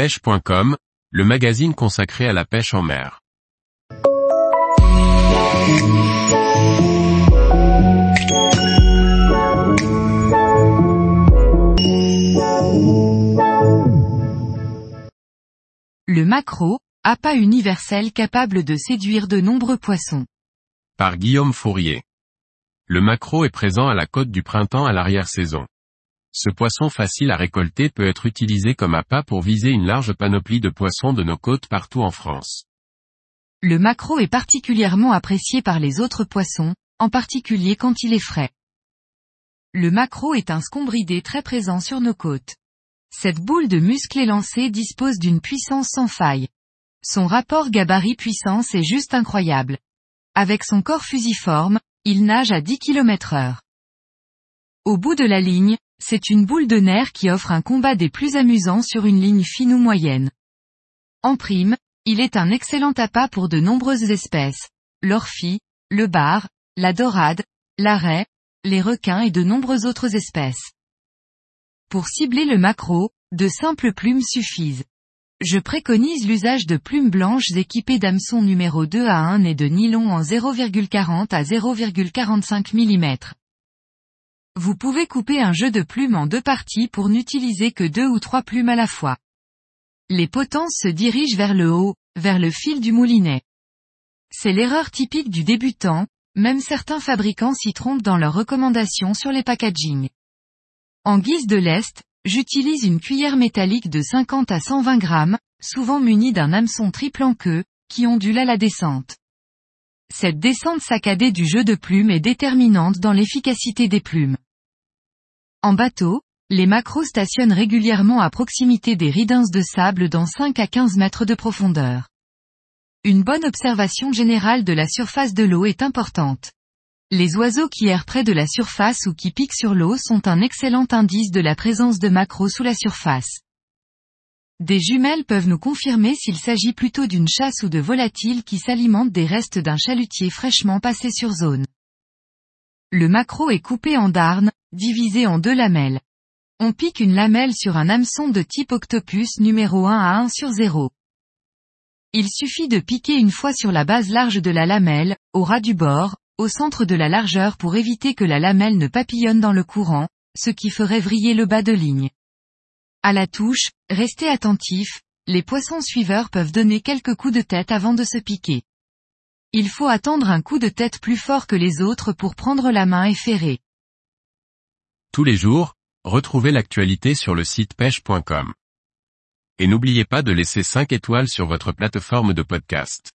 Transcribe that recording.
pêche.com, le magazine consacré à la pêche en mer. Le maquereau, appât universel capable de séduire de nombreux poissons. Par Guillaume Fourier. Le maquereau est présent à la côte du printemps à l'arrière-saison. Ce poisson facile à récolter peut être utilisé comme appât pour viser une large panoplie de poissons de nos côtes partout en France. Le maquereau est particulièrement apprécié par les autres poissons, en particulier quand il est frais. Le maquereau est un scombridé très présent sur nos côtes. Cette boule de muscles élancés dispose d'une puissance sans faille. Son rapport gabarit-puissance est juste incroyable. Avec son corps fusiforme, il nage à 10 km heure. Au bout de la ligne, c'est une boule de nerfs qui offre un combat des plus amusants sur une ligne fine ou moyenne. En prime, il est un excellent appât pour de nombreuses espèces. L'orphie, le bar, la dorade, l'arrêt, les requins et de nombreuses autres espèces. Pour cibler le maquereau, de simples plumes suffisent. Je préconise l'usage de plumes blanches équipées d'hameçons numéro 2 à 1 et de nylon en 0,40 à 0,45 mm. Vous pouvez couper un jeu de plumes en deux parties pour n'utiliser que deux ou trois plumes à la fois. Les potences se dirigent vers le haut, vers le fil du moulinet. C'est l'erreur typique du débutant, même certains fabricants s'y trompent dans leurs recommandations sur les packaging. En guise de lest, j'utilise une cuillère métallique de 50 à 120 grammes, souvent munie d'un hameçon triple en queue, qui ondule à la descente. Cette descente saccadée du jeu de plumes est déterminante dans l'efficacité des plumes. En bateau, les macros stationnent régulièrement à proximité des ridins de sable dans 5 à 15 mètres de profondeur. Une bonne observation générale de la surface de l'eau est importante. Les oiseaux qui errent près de la surface ou qui piquent sur l'eau sont un excellent indice de la présence de maquereaux sous la surface. Des jumelles peuvent nous confirmer s'il s'agit plutôt d'une chasse ou de volatiles qui s'alimentent des restes d'un chalutier fraîchement passé sur zone. Le maquereau est coupé en darnes, divisé en deux lamelles. On pique une lamelle sur un hameçon de type octopus numéro 1 à 1 sur 0. Il suffit de piquer une fois sur la base large de la lamelle, au ras du bord, au centre de la largeur pour éviter que la lamelle ne papillonne dans le courant, ce qui ferait vriller le bas de ligne. À la touche, restez attentif, les poissons suiveurs peuvent donner quelques coups de tête avant de se piquer. Il faut attendre un coup de tête plus fort que les autres pour prendre la main et ferrer. Tous les jours, retrouvez l'actualité sur le site pêche.com. Et n'oubliez pas de laisser 5 étoiles sur votre plateforme de podcast.